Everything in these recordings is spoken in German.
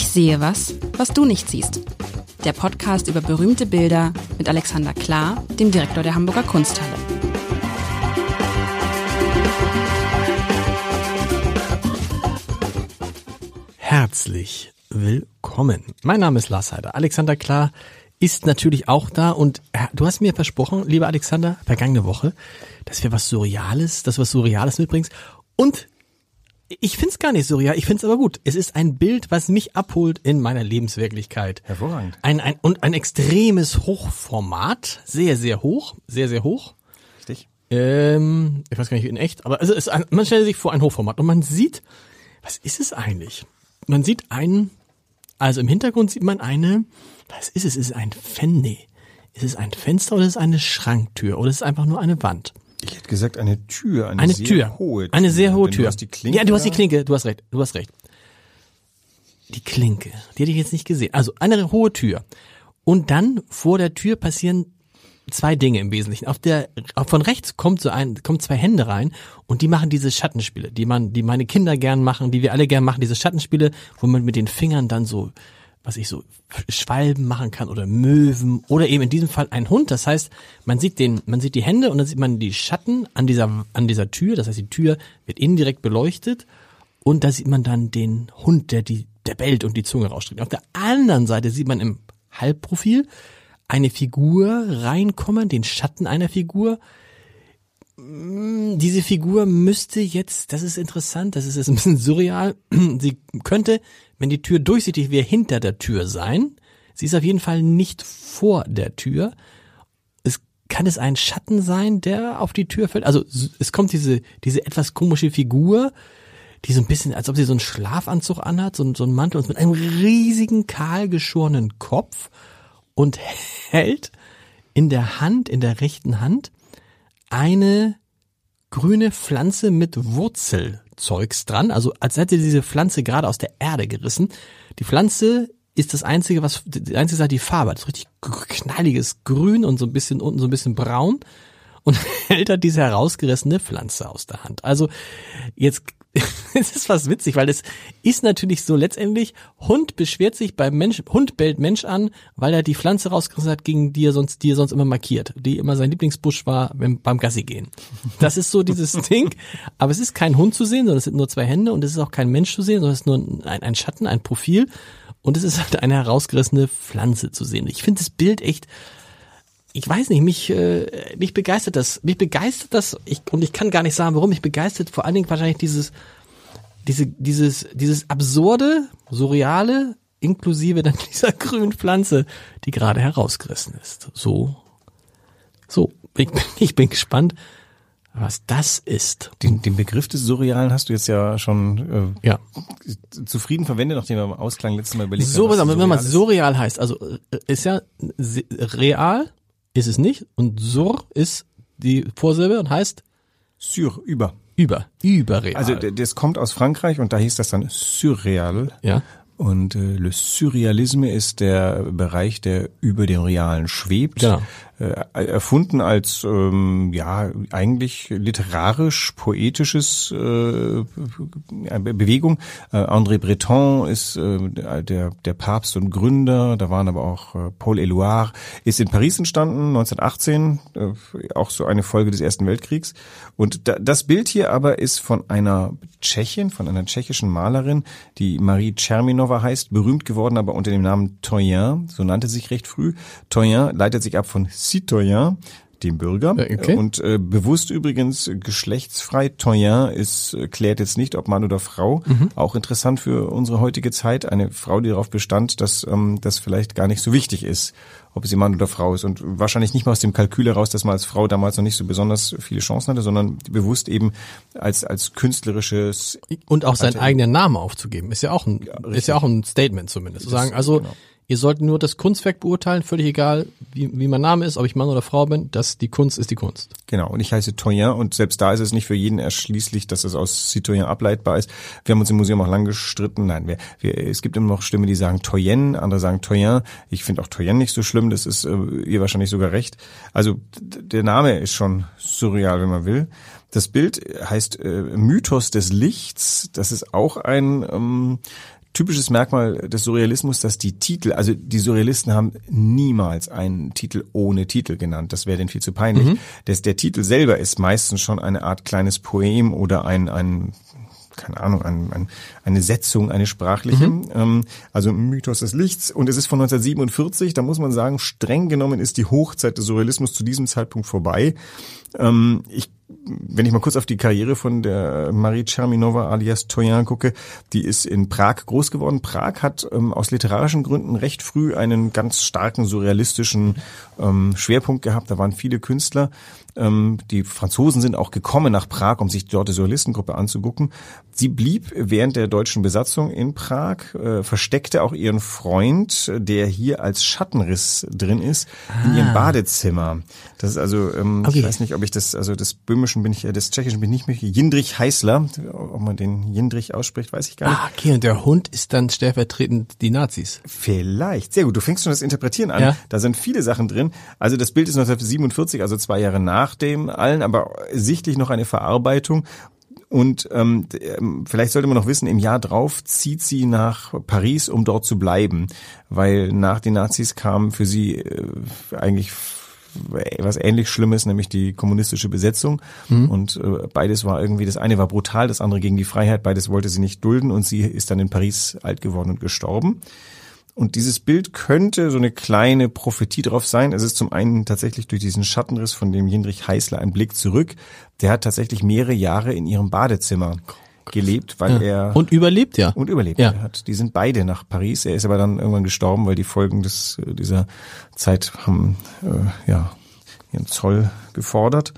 Ich sehe was, was du nicht siehst. Der Podcast über berühmte Bilder mit Alexander Klar, dem Direktor der Hamburger Kunsthalle. Herzlich willkommen. Mein Name ist Lars Heider. Alexander Klar ist natürlich auch da und äh, du hast mir versprochen, lieber Alexander, vergangene Woche, dass wir was Surreales, dass du was Surreales mitbringst und ich find's gar nicht surreal, ich find's aber gut. Es ist ein Bild, was mich abholt in meiner Lebenswirklichkeit. Hervorragend. Ein, ein, und ein extremes Hochformat, sehr, sehr hoch, sehr, sehr hoch. Richtig. Ähm, ich weiß gar nicht in echt, aber also es ist ein, man stellt sich vor ein Hochformat und man sieht, was ist es eigentlich? Man sieht einen, also im Hintergrund sieht man eine, was ist es? Ist es ein Fen nee. Ist es ein Fenster oder ist es eine Schranktür oder ist es einfach nur eine Wand? Ich hätte gesagt eine Tür, eine, Eine sehr Tür. hohe Tür. Eine sehr hohe Tür. Du hast die Klinke ja, du hast die. Klinke, du hast recht, du hast recht. Die Klinke, die hätte ich jetzt nicht gesehen. Also eine hohe Tür. Und dann vor der Tür passieren zwei Dinge im Wesentlichen. Auf der von rechts kommt so ein kommen zwei Hände rein und die machen diese Schattenspiele, die man die meine Kinder gern machen, die wir alle gern machen, diese Schattenspiele, wo man mit den Fingern dann so was ich so Schwalben machen kann oder Möwen oder eben in diesem Fall ein Hund. Das heißt, man sieht den, man sieht die Hände und dann sieht man die Schatten an dieser, an dieser Tür. Das heißt, die Tür wird indirekt beleuchtet und da sieht man dann den Hund, der die, der bellt und die Zunge rausstreckt. Auf der anderen Seite sieht man im Halbprofil eine Figur reinkommen, den Schatten einer Figur. Mm, Diese Figur müsste jetzt, das ist interessant, das ist jetzt ein bisschen surreal. Sie könnte, wenn die Tür durchsichtig wäre, hinter der Tür sein. Sie ist auf jeden Fall nicht vor der Tür. Es kann es ein Schatten sein, der auf die Tür fällt. Also es kommt diese diese etwas komische Figur, die so ein bisschen, als ob sie so einen Schlafanzug anhat, so, so einen Mantel und mit einem riesigen kahl geschorenen Kopf und hält in der Hand, in der rechten Hand, eine grüne Pflanze mit Wurzelzeugs dran, also als hätte diese Pflanze gerade aus der Erde gerissen. Die Pflanze ist das einzige, was die einzige Sache die Farbe, hat. das richtig knalliges Grün und so ein bisschen unten so ein bisschen braun und hält er diese herausgerissene Pflanze aus der Hand. Also jetzt es ist was witzig, weil es ist natürlich so letztendlich Hund beschwert sich beim Mensch, Hund bellt Mensch an, weil er die Pflanze rausgerissen hat, gegen die er sonst, die er sonst immer markiert, die immer sein Lieblingsbusch war beim, beim Gassi gehen. Das ist so dieses Ding, aber es ist kein Hund zu sehen, sondern es sind nur zwei Hände und es ist auch kein Mensch zu sehen, sondern es ist nur ein, ein Schatten, ein Profil und es ist halt eine herausgerissene Pflanze zu sehen. Ich finde das Bild echt ich weiß nicht, mich, äh, mich begeistert das, mich begeistert das, ich, und ich kann gar nicht sagen, warum, mich begeistert vor allen Dingen wahrscheinlich dieses, diese, dieses, dieses absurde, surreale, inklusive dann dieser grünen Pflanze, die gerade herausgerissen ist. So, so, ich, bin- ich bin gespannt, was das ist. Den, den Begriff des Surrealen hast du jetzt ja schon Ja. äh, zufrieden verwendet, nachdem wir im Ausklang letztes Mal überlegt So, haben. aber wenn man surreal heißt, also äh, ist ja real, ist es nicht, und sur ist die Vorsilbe und heißt Sur, über. über, überreal. Also das kommt aus Frankreich und da hieß das dann Surreal. ja. Und äh, Le Surrealisme ist der Bereich, der über dem Realen schwebt. Genau. Äh, erfunden als ähm, ja eigentlich literarisch poetisches äh, Be- Bewegung. Äh, André Breton ist äh, der der Papst und Gründer. Da waren aber auch äh, Paul Éluard. Ist in Paris entstanden 1918, äh, auch so eine Folge des Ersten Weltkriegs. Und da, das Bild hier aber ist von einer Tschechin, von einer tschechischen Malerin, die Marie Czerminova heißt, berühmt geworden, aber unter dem Namen Toyen, so nannte sich recht früh. Toyen leitet sich ab von Citoyen, dem Bürger. Okay. Und äh, bewusst übrigens geschlechtsfrei. Toyen ist, äh, klärt jetzt nicht, ob Mann oder Frau. Mhm. Auch interessant für unsere heutige Zeit. Eine Frau, die darauf bestand, dass ähm, das vielleicht gar nicht so wichtig ist, ob sie Mann oder Frau ist. Und wahrscheinlich nicht mal aus dem Kalkül heraus, dass man als Frau damals noch nicht so besonders viele Chancen hatte, sondern bewusst eben als, als künstlerisches Und auch seinen eigenen Namen aufzugeben, ist ja auch ein, ist ja auch ein Statement zumindest. Zu sagen, also, genau. Ihr sollt nur das Kunstwerk beurteilen, völlig egal, wie, wie mein Name ist, ob ich Mann oder Frau bin, dass die Kunst ist die Kunst. Genau, und ich heiße Toyen und selbst da ist es nicht für jeden erschließlich, dass es aus Citoyen ableitbar ist. Wir haben uns im Museum auch lang gestritten. Nein, wir, wir, es gibt immer noch Stimmen, die sagen Toyen, andere sagen Toyen. Ich finde auch Toyen nicht so schlimm, das ist äh, ihr wahrscheinlich sogar recht. Also der Name ist schon surreal, wenn man will. Das Bild heißt äh, Mythos des Lichts. Das ist auch ein ähm, typisches Merkmal des Surrealismus, dass die Titel, also die Surrealisten haben niemals einen Titel ohne Titel genannt. Das wäre denn viel zu peinlich. Mhm. Das, der Titel selber ist meistens schon eine Art kleines Poem oder ein, ein keine Ahnung, ein, ein, eine Setzung, eine sprachliche, mhm. ähm, also Mythos des Lichts. Und es ist von 1947, da muss man sagen, streng genommen ist die Hochzeit des Surrealismus zu diesem Zeitpunkt vorbei. Ähm, ich wenn ich mal kurz auf die Karriere von der Marie Cherminova alias Toyan gucke, die ist in Prag groß geworden. Prag hat ähm, aus literarischen Gründen recht früh einen ganz starken surrealistischen ähm, Schwerpunkt gehabt. Da waren viele Künstler. Ähm, die Franzosen sind auch gekommen nach Prag, um sich dort die Surrealistengruppe anzugucken. Sie blieb während der deutschen Besatzung in Prag, äh, versteckte auch ihren Freund, der hier als Schattenriss drin ist, ah. in ihrem ah. Badezimmer. Das ist also, ähm, okay. ich weiß nicht, ob ich das, also des Böhmischen bin ich, äh, des Tschechischen bin ich nicht mehr, Jindrich Heißler, ob man den Jindrich ausspricht, weiß ich gar nicht. Ah, okay, und der Hund ist dann stellvertretend die Nazis. Vielleicht, sehr gut, du fängst schon das Interpretieren an. Ja. Da sind viele Sachen drin. Also das Bild ist 1947, also zwei Jahre nach dem allen, aber sichtlich noch eine Verarbeitung und ähm, ähm, vielleicht sollte man noch wissen, im Jahr drauf zieht sie nach Paris, um dort zu bleiben, weil nach den Nazis kam für sie äh, eigentlich was ähnlich Schlimmes, nämlich die kommunistische Besetzung. Mhm. Und äh, beides war irgendwie, das eine war brutal, das andere gegen die Freiheit, beides wollte sie nicht dulden und sie ist dann in Paris alt geworden und gestorben. Und dieses Bild könnte so eine kleine Prophetie drauf sein. Es ist zum einen tatsächlich durch diesen Schattenriss von dem Jindrich Heißler ein Blick zurück. Der hat tatsächlich mehrere Jahre in ihrem Badezimmer gelebt, weil ja. er und überlebt ja und überlebt ja. hat. Die sind beide nach Paris. Er ist aber dann irgendwann gestorben, weil die Folgen des dieser Zeit haben äh, ja ihren Zoll gefordert.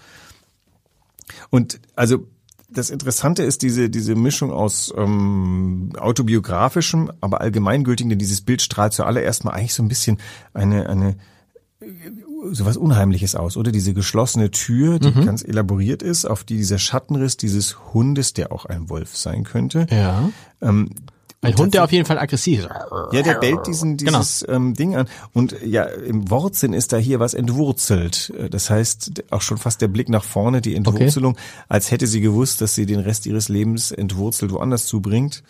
Und also das Interessante ist diese, diese Mischung aus ähm, autobiografischem, aber allgemeingültigen, denn dieses Bild strahlt zuallererst mal eigentlich so ein bisschen eine, eine sowas Unheimliches aus, oder? Diese geschlossene Tür, die mhm. ganz elaboriert ist, auf die dieser Schattenriss dieses Hundes, der auch ein Wolf sein könnte, ja. ähm, ein Hund, der auf jeden Fall aggressiv ist. Ja, der bellt diesen, genau. dieses genau. ähm, Ding an. Und ja, im Wortsinn ist da hier was entwurzelt. Das heißt, auch schon fast der Blick nach vorne, die Entwurzelung, okay. als hätte sie gewusst, dass sie den Rest ihres Lebens entwurzelt woanders zubringt.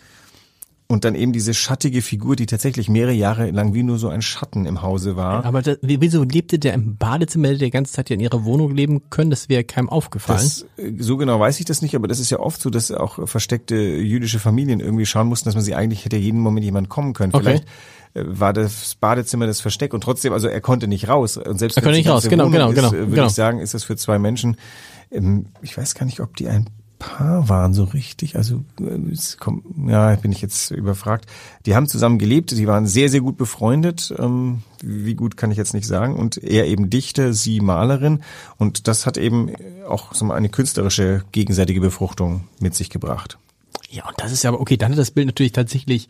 Und dann eben diese schattige Figur, die tatsächlich mehrere Jahre lang wie nur so ein Schatten im Hause war. Aber das, wieso lebte der im Badezimmer, hätte der ganze Zeit ja in ihrer Wohnung leben können? Das wäre keinem aufgefallen. Das, äh, so genau weiß ich das nicht, aber das ist ja oft so, dass auch versteckte jüdische Familien irgendwie schauen mussten, dass man sie eigentlich hätte jeden Moment jemand kommen können. Vielleicht okay äh, war das Badezimmer das Versteck und trotzdem, also er konnte nicht raus. Und selbst er konnte nicht raus, genau, genau, genau. Würde genau. ich sagen, ist das für zwei Menschen, ähm, ich weiß gar nicht, ob die ein Paar waren so richtig. Also äh, kommt, ja, bin ich jetzt überfragt. Die haben zusammen gelebt, die waren sehr, sehr gut befreundet. Ähm, wie gut kann ich jetzt nicht sagen. Und er eben Dichter, sie Malerin. Und das hat eben auch so eine künstlerische gegenseitige Befruchtung mit sich gebracht. Ja, und das ist ja aber okay, dann hat das Bild natürlich tatsächlich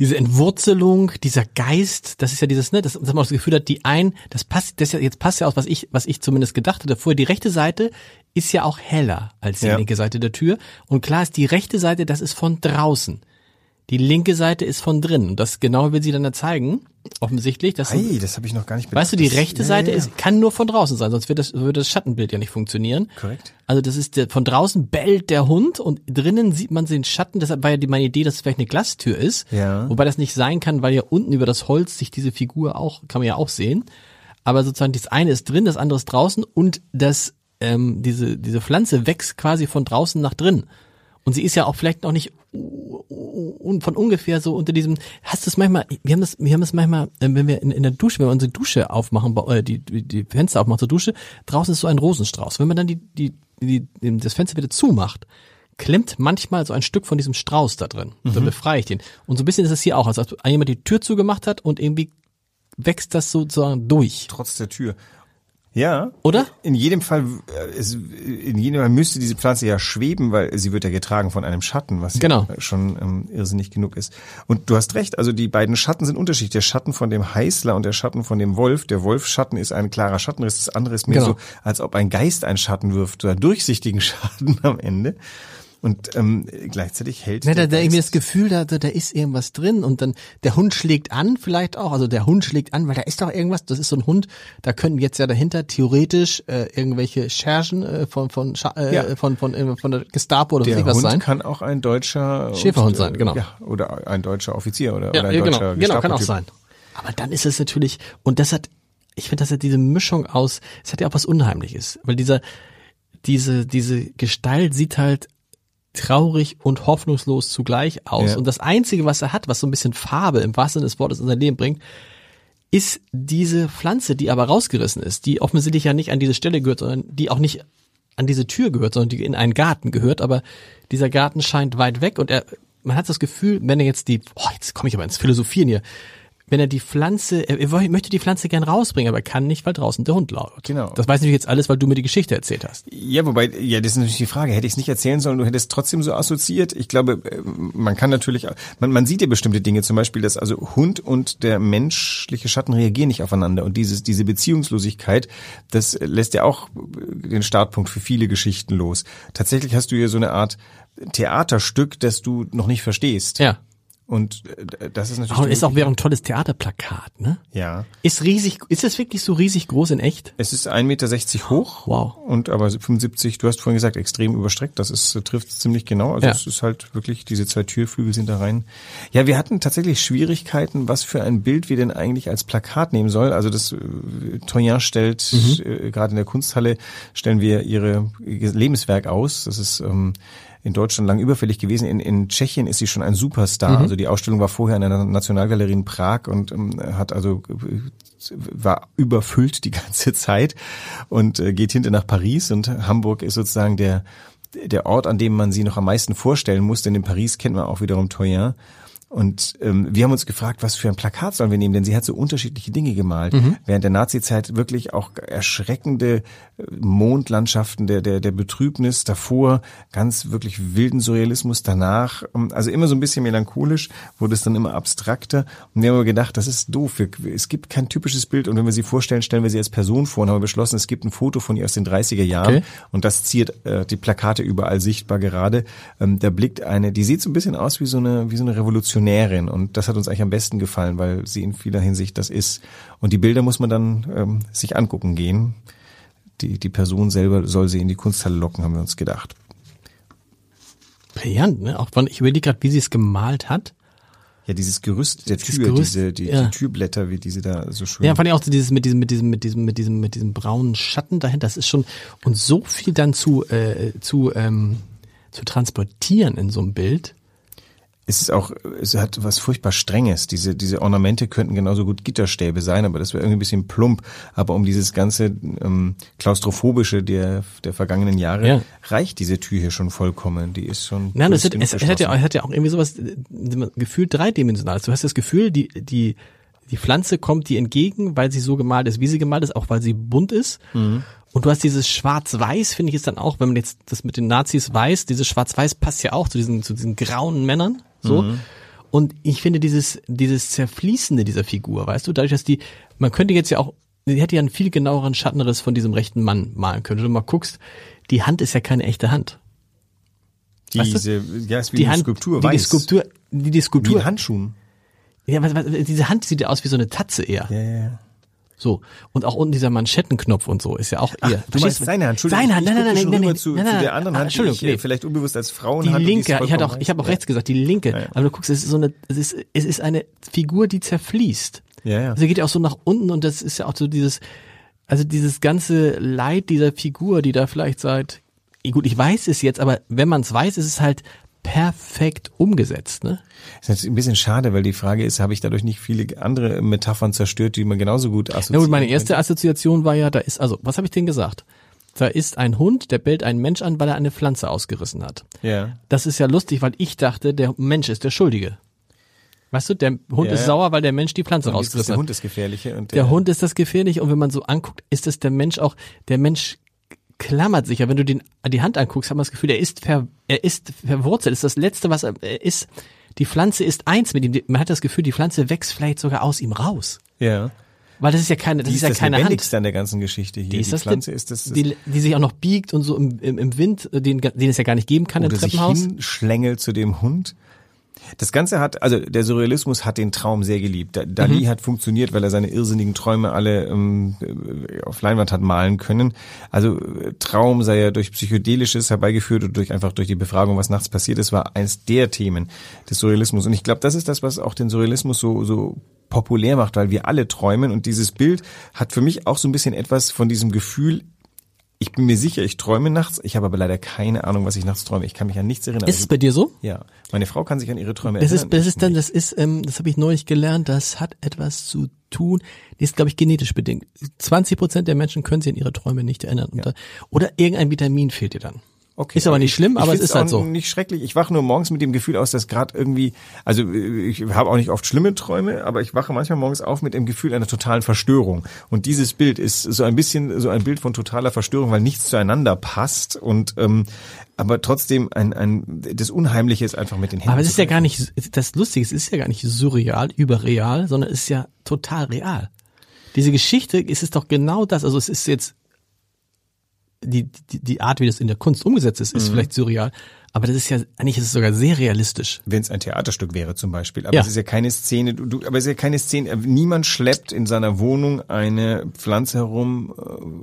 diese Entwurzelung, dieser Geist, das ist ja dieses, ne, das, das man das Gefühl hat, die ein, das passt, das ja, jetzt passt ja aus, was ich, was ich zumindest gedacht hatte. Vorher die rechte Seite ist ja auch heller als die ja. linke Seite der Tür. Und klar ist die rechte Seite, das ist von draußen. Die linke Seite ist von drin. Und das genau will sie dann da zeigen. Offensichtlich. Das, hey, das habe ich noch gar nicht bedacht. Weißt du, die rechte Seite ja, ja. ist, kann nur von draußen sein, sonst wird das, würde das Schattenbild ja nicht funktionieren. Korrekt. Also das ist der, von draußen bellt der Hund und drinnen sieht man den Schatten. Deshalb war ja die, meine Idee, dass es vielleicht eine Glastür ist. Ja. Wobei das nicht sein kann, weil ja unten über das Holz sich diese Figur auch, kann man ja auch sehen. Aber sozusagen das eine ist drin, das andere ist draußen und das, ähm, diese, diese Pflanze wächst quasi von draußen nach drin. Und sie ist ja auch vielleicht noch nicht von ungefähr so unter diesem, hast du es manchmal, wir haben das, wir haben es manchmal, äh, wenn wir in, in der Dusche, wenn wir unsere Dusche aufmachen, äh, die, die Fenster aufmachen zur Dusche, draußen ist so ein Rosenstrauß. Wenn man dann die, die, die, das Fenster wieder zumacht, klemmt manchmal so ein Stück von diesem Strauß da drin. Mhm. Dann befreie ich den. Und so ein bisschen ist es hier auch, als ob jemand die Tür zugemacht hat und irgendwie wächst das sozusagen durch. Trotz der Tür. Ja. Oder? In jedem Fall, äh, in jedem Fall müsste diese Pflanze ja schweben, weil sie wird ja getragen von einem Schatten, was genau. ja schon ähm, irrsinnig genug ist. Und du hast recht, also die beiden Schatten sind unterschiedlich. Der Schatten von dem Heißler und der Schatten von dem Wolf. Der Wolfschatten ist ein klarer Schattenriss, das andere ist mehr genau. so, als ob ein Geist einen Schatten wirft, oder durchsichtigen Schatten am Ende. Und ähm, gleichzeitig hält Ja, da, der da irgendwie das Gefühl, da, da, da ist irgendwas drin und dann der Hund schlägt an, vielleicht auch. Also der Hund schlägt an, weil da ist doch irgendwas. Das ist so ein Hund. Da können jetzt ja dahinter theoretisch äh, irgendwelche Schergen äh, von von äh, Ja. von, von von von der Gestapo oder der was Hund sein. kann auch ein deutscher Schäferhund äh, sein, genau. Ja, oder ein deutscher Offizier oder, Ja, oder ein ja, deutscher genau, genau, kann auch sein. Aber dann ist es natürlich, und das hat, ich finde, das hat diese Mischung aus, es hat ja auch was Unheimliches, weil dieser, diese, diese Gestalt sieht halt traurig und hoffnungslos zugleich aus. Ja. Und das Einzige, was er hat, was so ein bisschen Farbe im wahrsten Sinne des Wortes in sein Leben bringt, ist diese Pflanze, die aber rausgerissen ist, die offensichtlich ja nicht an diese Stelle gehört, sondern die auch nicht an diese Tür gehört, sondern die in einen Garten gehört, aber dieser Garten scheint weit weg und er, man hat das Gefühl, wenn er jetzt die, oh, jetzt komme ich aber ins Philosophieren hier, wenn er die Pflanze, er, er möchte die Pflanze gern rausbringen, aber er kann nicht, weil draußen der Hund lauert. Genau. Das weiß ich jetzt alles, weil du mir die Geschichte erzählt hast. Ja, wobei, ja, das ist natürlich die Frage. Hätte ich es nicht erzählen sollen, du hättest trotzdem so assoziiert. Ich glaube, äh, man kann natürlich, man, man sieht ja bestimmte Dinge, zum Beispiel, dass also Hund und der menschliche Schatten reagieren nicht aufeinander. Und dieses, diese Beziehungslosigkeit, das lässt ja auch den Startpunkt für viele Geschichten los. Tatsächlich hast du hier so eine Art Theaterstück, das du noch nicht verstehst. Ja. Und äh, das ist natürlich. Und ist auch wäre ein tolles Theaterplakat, ne? ja. Ist riesig, ist es wirklich so riesig groß in echt? Es ist 1,60 Meter hoch. Wow. Und aber 75, du hast vorhin gesagt, extrem überstreckt. Das ist, trifft ziemlich genau. Also Ja. es ist halt wirklich, diese zwei Türflügel sind da rein. Ja, wir hatten tatsächlich Schwierigkeiten, was für ein Bild wir denn eigentlich als Plakat nehmen sollen. Also das äh, Troyen stellt, äh, gerade in der Kunsthalle, stellen wir ihre ihr Lebenswerk aus. Das ist ähm, in Deutschland lang überfällig gewesen. In, in Tschechien ist sie schon ein Superstar. Also die Ausstellung war vorher in einer Nationalgalerie in Prag und ähm, hat also äh, war überfüllt die ganze Zeit und äh, geht hinter nach Paris und Hamburg ist sozusagen der der Ort, an dem man sie noch am meisten vorstellen muss, denn in Paris kennt man auch wiederum Troyen. Und ähm, wir haben uns gefragt, was für ein Plakat sollen wir nehmen, denn sie hat so unterschiedliche Dinge gemalt. Während der Nazi-Zeit wirklich auch erschreckende äh, Mondlandschaften der, der, der Betrübnis, davor ganz wirklich wilden Surrealismus, danach, ähm, also immer so ein bisschen melancholisch, wurde es dann immer abstrakter. Und wir haben aber gedacht, das ist doof. Es gibt kein typisches Bild und wenn wir sie vorstellen, stellen wir sie als Person vor und haben beschlossen, es gibt ein Foto von ihr aus den 30er Jahren Okay. und das ziert äh, die Plakate überall sichtbar gerade. Ähm, da blickt eine, die sieht so ein bisschen aus wie so eine, wie so eine Revolutionärin und das hat uns eigentlich am besten gefallen, weil sie in vieler Hinsicht das ist. Und die Bilder muss man dann ähm, sich angucken gehen. Die, die Person selber soll sie in die Kunsthalle locken, haben wir uns gedacht. Brillant, ne? Auch von, ich überlege gerade, wie sie es gemalt hat. Ja, dieses Gerüst der Dieses Tür, Gerüst, diese, die, ja. die Türblätter, wie diese da so schön. Ja, fand ich auch so dieses mit diesem, mit diesem, mit diesem, mit diesem, mit diesem braunen Schatten dahinter. Das ist schon und so viel dann zu äh, zu ähm, zu transportieren in so einem Bild. Es ist auch, es hat was furchtbar Strenges. Diese, diese Ornamente könnten genauso gut Gitterstäbe sein, aber das wäre irgendwie ein bisschen plump. Aber um dieses ganze ähm, klaustrophobische der, der vergangenen Jahre Ja. reicht diese Tür hier schon vollkommen. Die ist schon. Nein, größt hat, es, es hat ja, hat ja auch irgendwie sowas äh, gefühlt dreidimensionales. Du hast das Gefühl, die die die Pflanze kommt dir entgegen, weil sie so gemalt ist, wie sie gemalt ist, auch weil sie bunt ist. Und du hast dieses Schwarz-Weiß, finde ich, ist dann auch, wenn man jetzt das mit den Nazis weiß, dieses Schwarz-Weiß passt ja auch zu diesen zu diesen grauen Männern. So. Und ich finde dieses dieses Zerfließende dieser Figur, weißt du, dadurch, dass die, man könnte jetzt ja auch, die hätte ja einen viel genaueren Schattenriss von diesem rechten Mann malen können. Wenn du mal guckst, die Hand ist ja keine echte Hand. weißt du? Diese, ja, ist wie die Hand, Skulptur, die, die weiß. Skulptur, die, die Wie Skulptur, in Handschuhen. ja, was, was, diese Hand sieht ja aus wie so eine Tatze eher. Ja, ja, ja. So. Und auch unten dieser Manschettenknopf und so ist ja auch eher. Du meinst seine Hand, Entschuldigung. Seine Hand, ich nein, nein, nein, nein, nein, zu, nein, zu nein, der anderen ah, Hand, die Entschuldigung, ich äh, nee. vielleicht unbewusst als Frauen Die linke, ist ich hatte auch, ich habe auch recht. rechts gesagt, die linke. Ja, ja. Aber du guckst, es ist so eine, es ist, es ist eine Figur, die zerfließt. Ja, ja. Also geht ja auch so nach unten und das ist ja auch so dieses, also dieses ganze Leid dieser Figur, die da vielleicht seit, gut, ich weiß es jetzt, aber wenn man es weiß, ist es halt perfekt umgesetzt, ne? Das ist natürlich ein bisschen schade, weil die Frage ist, habe ich dadurch nicht viele andere Metaphern zerstört, die man genauso gut assoziiert? Na gut, meine erste Assoziation war ja, da ist, also, was habe ich denn gesagt? Da ist ein Hund, der bellt einen Mensch an, weil er eine Pflanze ausgerissen hat. Ja. Das ist ja lustig, weil ich dachte, der Mensch ist der Schuldige. Weißt du, der Hund Ja, ist ja. sauer, weil der Mensch die Pflanze Und ist rausgerissen der hat. Hund das Gefährliche und Der Hund ist das Gefährliche und wenn man so anguckt, ist es der Mensch auch, der Mensch klammert sich ja. Wenn du den, die Hand anguckst, hat man das Gefühl, er ist, ver, er ist verwurzelt. Das ist das Letzte, was er, ist. Die Pflanze ist eins mit ihm. Man hat das Gefühl, die Pflanze wächst vielleicht sogar aus ihm raus. Ja. Weil das ist ja keine, das die ist ja das keine Hand. An der ganzen Geschichte hier. Die ist das Pflanze ist das, die, die sich auch noch biegt und so im, im, im Wind, den, den es ja gar nicht geben kann im oder sich Treppenhaus. hinschlängelt zu dem Hund. Das Ganze hat, also der Surrealismus hat den Traum sehr geliebt. Da- Dali Mhm. hat funktioniert, weil er seine irrsinnigen Träume alle ähm, äh, auf Leinwand hat malen können. Also äh, Traum sei ja durch Psychedelisches herbeigeführt und durch einfach durch die Befragung, was nachts passiert ist, war eins der Themen des Surrealismus. Und ich glaube, das ist das, was auch den Surrealismus so, so populär macht, weil wir alle träumen und dieses Bild hat für mich auch so ein bisschen etwas von diesem Gefühl, ich bin mir sicher, ich träume nachts, ich habe aber leider keine Ahnung, was ich nachts träume. Ich kann mich an nichts erinnern. Ist es bei dir so? Ja, meine Frau kann sich an ihre Träume Das erinnern. ist, das ist dann, das ist, ähm, das habe ich neulich gelernt, das hat etwas zu tun, das ist, glaube ich, genetisch bedingt. 20 Prozent der Menschen können sich an ihre Träume nicht erinnern. Da- Oder irgendein Vitamin fehlt dir dann. Okay, Ist aber nicht schlimm, aber es ist halt so. Nicht schrecklich. Ich wache nur morgens mit dem Gefühl aus, dass gerade irgendwie, also äh, ich habe auch nicht oft schlimme Träume, aber ich wache manchmal morgens auf mit dem Gefühl einer totalen Verstörung. Und dieses Bild ist so ein bisschen so ein Bild von totaler Verstörung, weil nichts zueinander passt und ähm, aber trotzdem ein, ein das Unheimliche ist einfach mit den Händen. Aber es ist ja gar nicht, das Lustige, es ist ja gar nicht surreal, überreal, sondern es ist ja total real. Diese Geschichte ist es doch genau das, also es ist jetzt, die, die, die Art, wie das in der Kunst umgesetzt ist, ist Mhm. vielleicht surreal, aber das ist ja, eigentlich ist es sogar sehr realistisch. wenn es ein Theaterstück wäre zum Beispiel. Aber Ja. es ist ja keine Szene, du, du, aber es ist ja keine Szene, niemand schleppt in seiner Wohnung eine Pflanze herum.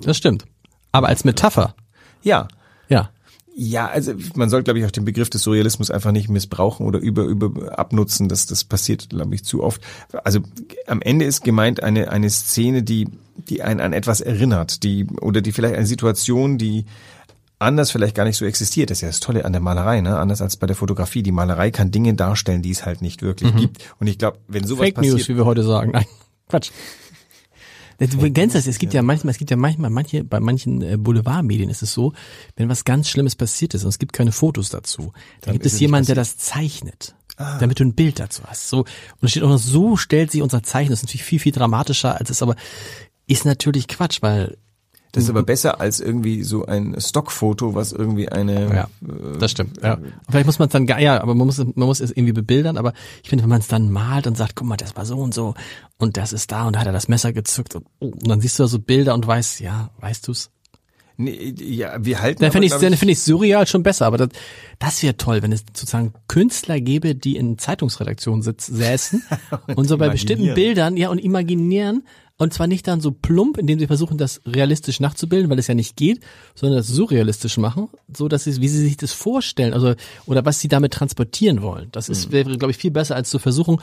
Äh, Das stimmt. Aber als Metapher, ja. ja. Ja, also man soll, glaube ich, auch den Begriff des Surrealismus einfach nicht missbrauchen oder über, über abnutzen. Das, das passiert, glaube ich, zu oft. Also am Ende ist gemeint eine, eine Szene, die, die einen an etwas erinnert, die, oder die vielleicht eine Situation, die anders vielleicht gar nicht so existiert. Das ist ja das Tolle an der Malerei, ne? Anders als bei der Fotografie. Die Malerei kann Dinge darstellen, die es halt nicht wirklich gibt. Und ich glaube, wenn sowas Fake passiert, News, wie wir heute sagen. Nein, Quatsch. Du kennst das, es gibt ja manchmal, es gibt ja manchmal, manche, bei manchen äh, Boulevardmedien ist es so, wenn was ganz Schlimmes passiert ist und es gibt keine Fotos dazu, dann, gibt es jemanden, der das zeichnet. Damit du ein Bild dazu hast. So, und es steht auch noch, so stellt sich unser Zeichen. Das ist natürlich viel, viel dramatischer, als es aber ist natürlich Quatsch, weil das ist aber besser als irgendwie so ein Stockfoto, was irgendwie eine, Ja, das stimmt. Ja. Vielleicht muss man es dann, gar- ja, aber man muss, man muss es irgendwie bebildern, aber ich finde, wenn man es dann malt und sagt, guck mal, das war so und so und das ist da und da hat er das Messer gezückt und, oh, und dann siehst du da so Bilder und weißt, ja, weißt du's? Nee, ja, wir halten. Dann finde ich, dann finde ich surreal schon besser, aber das, das wäre toll, wenn es sozusagen Künstler gäbe, die in Zeitungsredaktionen sitz, säßen und, so bei bestimmten. Bildern, ja, und imaginieren und zwar nicht dann so plump, indem sie versuchen, das realistisch nachzubilden, weil es ja nicht geht, sondern das surrealistisch machen, so dass sie, wie sie sich das vorstellen, also, oder was sie damit transportieren wollen. Das Mhm. ist, wäre, glaube ich, viel besser, als zu versuchen,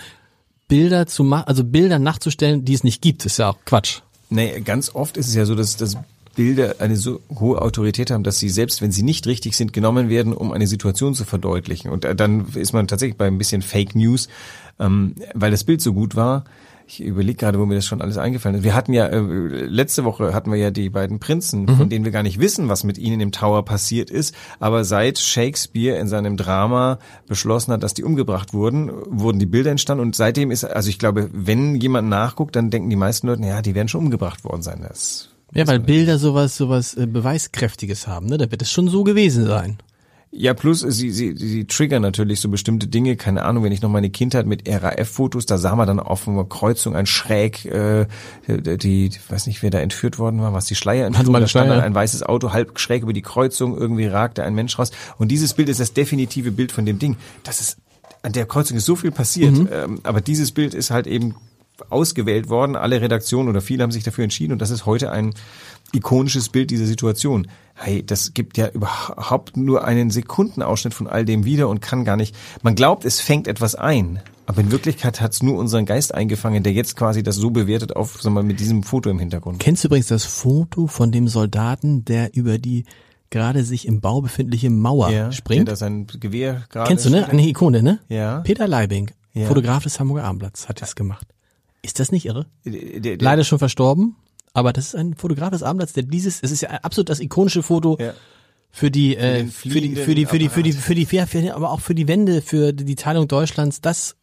Bilder zu machen, also Bilder nachzustellen, die es nicht gibt. Das ist ja auch Quatsch. Nee, ganz oft ist es ja so, dass, dass Bilder eine so hohe Autorität haben, dass sie selbst, wenn sie nicht richtig sind, genommen werden, um eine Situation zu verdeutlichen. Und äh, dann ist man tatsächlich bei ein bisschen Fake News, ähm, weil das Bild so gut war. Ich überlege gerade, wo mir das schon alles eingefallen ist. Wir hatten ja, äh, letzte Woche hatten wir ja die beiden Prinzen, von denen wir gar nicht wissen, was mit ihnen im Tower passiert ist. Aber seit Shakespeare in seinem Drama beschlossen hat, dass die umgebracht wurden, wurden die Bilder entstanden. Und seitdem ist, also ich glaube, wenn jemand nachguckt, dann denken die meisten Leute, ja, die werden schon umgebracht worden sein. Das Ja, weil Bilder sowas, sowas äh, Beweiskräftiges haben, ne? Da wird es schon so gewesen sein. Ja, plus sie, sie, sie triggern natürlich so bestimmte Dinge. Keine Ahnung, wenn ich noch meine Kindheit mit RAF-Fotos, da sah man dann auf einer Kreuzung ein Schräg, äh, die, ich weiß nicht, wer da entführt worden war, was die Schleier entführt, da stand dann ein weißes Auto halb schräg über die Kreuzung, irgendwie ragte ein Mensch raus. Und dieses Bild ist das definitive Bild von dem Ding. Das ist, an der Kreuzung ist so viel passiert, ähm, aber dieses Bild ist halt eben ausgewählt worden. Alle Redaktionen oder viele haben sich dafür entschieden und das ist heute ein ikonisches Bild dieser Situation. Hey, das gibt ja überhaupt nur einen Sekundenausschnitt von all dem wieder und kann gar nicht. Man glaubt, es fängt etwas ein, aber in Wirklichkeit hat es nur unseren Geist eingefangen, der jetzt quasi das so bewertet auf, sagen wir mal, mit diesem Foto im Hintergrund. Kennst du übrigens das Foto von dem Soldaten, der über die gerade sich im Bau befindliche Mauer Der springt? da sein Gewehr gerade. Kennst du, ne? Eine Ikone, ne? Ja. Peter Leibing, Ja. Fotograf des Hamburger Abendblatts, hat das gemacht. Ist das nicht irre? Der, der, Leider schon verstorben, aber das ist ein Fotograf des Abendblatts, der dieses, es ist ja absolut das ikonische Foto Ja. für die, äh, den für die, für die, für die, für die, für die, für die, aber auch für die Wende, für die Teilung Deutschlands, das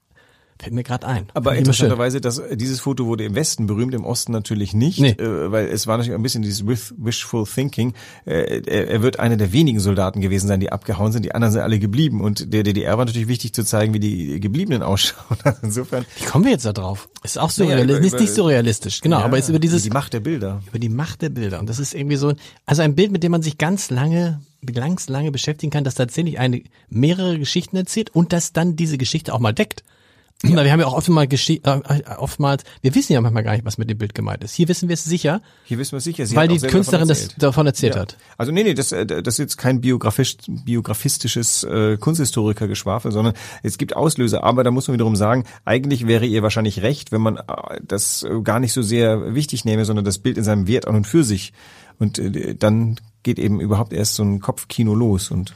Fällt mir gerade ein. Aber interessanterweise, dass dieses Foto wurde im Westen berühmt, im Osten natürlich nicht, Nee. äh, weil es war natürlich ein bisschen dieses with- wishful thinking. Äh, er, er wird einer der wenigen Soldaten gewesen sein, die abgehauen sind. Die anderen sind alle geblieben und der DDR war natürlich wichtig zu zeigen, wie die Gebliebenen ausschauen. Also Insofern. Wie kommen wir jetzt da drauf? Ist auch Naja, surrealistisch, über- ist nicht über- surrealistisch, genau, Ja, aber ist über dieses, die Macht der Bilder. über die Macht der Bilder. Und das ist irgendwie so, also ein Bild, mit dem man sich ganz lange, ganz lange beschäftigen kann, das tatsächlich eine, mehrere Geschichten erzählt und das dann diese Geschichte auch mal deckt. Weil wir haben ja auch oftmals, äh, oftmals, wir wissen ja manchmal gar nicht, was mit dem Bild gemeint ist. Hier wissen wir es sicher, Hier wissen wir sicher. Sie weil die Künstlerin davon das erzählt. davon erzählt Ja. hat. Also nee, nee, das, äh, das ist jetzt kein biografisch, biografistisches äh, Kunsthistoriker-Geschwafel, sondern es gibt Auslöser. Aber da muss man wiederum sagen, eigentlich wäre ihr wahrscheinlich recht, wenn man äh, das äh, gar nicht so sehr wichtig nehme, sondern das Bild in seinem Wert an und für sich. Und äh, dann geht eben überhaupt erst so ein Kopfkino los. Und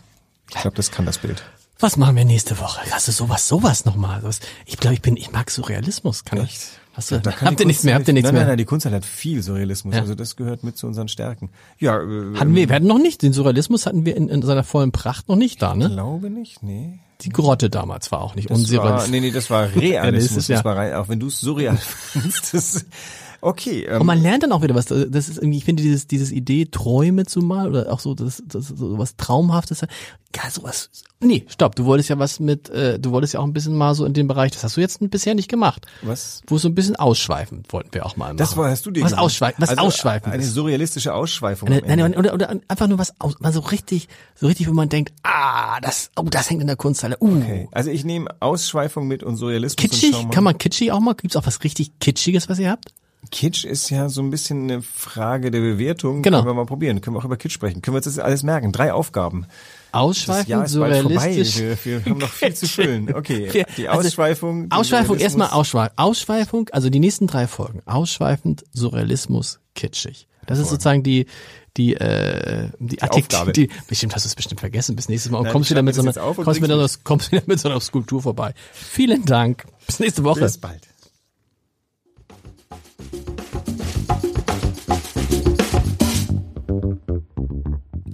ich glaube, das kann das Bild. Was machen wir nächste Woche? Hast du sowas, sowas nochmal? Ich glaube, ich bin, ich mag Surrealismus. Kann Echt? Ich, hast du, Da habt ihr nichts mehr? Habt ihr nichts nein, mehr? Nein, nein, die Kunst hat viel Surrealismus. Ja. Also das gehört mit zu unseren Stärken. Ja, äh, Hatten wir, wir hatten noch nicht, den Surrealismus hatten wir in, in seiner vollen Pracht noch nicht da, ne? glaube nicht, nee. Die Grotte damals war auch nicht unsurrealistisch. nee, nee, das war Realismus. ist ja- das war rein, auch wenn du es surreal findest. Das, okay. Ähm, Und man lernt dann auch wieder was. Das ist irgendwie, ich finde dieses, dieses Idee, Träume zu malen oder auch so, das, das so was Traumhaftes. Ja, sowas. Nee, stopp. Du wolltest ja was mit, äh, du wolltest ja auch ein bisschen mal so in dem Bereich, das hast du jetzt bisher nicht gemacht. was? Wo so ein bisschen ausschweifen wollten wir auch mal machen. Das war, hast du dir Was ausschweifen, was also ausschweifen Eine ist. surrealistische Ausschweifung. Eine, nein, oder, oder einfach nur was aus, mal so richtig, so richtig, wo man denkt, ah, das, oh, das hängt in der Kunsthalle. Uh, Okay. Also ich nehme Ausschweifung mit und Surrealismus. und kitschig, mal. kann man kitschig auch mal? Gibt's auch was richtig kitschiges, was ihr habt? Kitsch ist ja so ein bisschen eine Frage der Bewertung. Genau. Können wir mal probieren. Können wir auch über Kitsch sprechen. Können wir uns das alles merken? Drei Aufgaben. Vorbei. surrealistisch. Wir, wir haben noch viel zu füllen. Okay. Wir- Die also, Ausschweifung. der Ausschweifung, erstmal Ausschweifung. Ausschweifung, also die nächsten drei Folgen. Ausschweifend, Surrealismus, kitschig. Das ist sozusagen die, die, äh, die, Adjektive. Aufgabe. Die, bestimmt hast du es bestimmt vergessen bis nächstes Mal und Nein, kommst mit so einer, wieder, kommst wieder mit so einer Skulptur vorbei. Vielen Dank. Bis nächste Woche. Bis bald.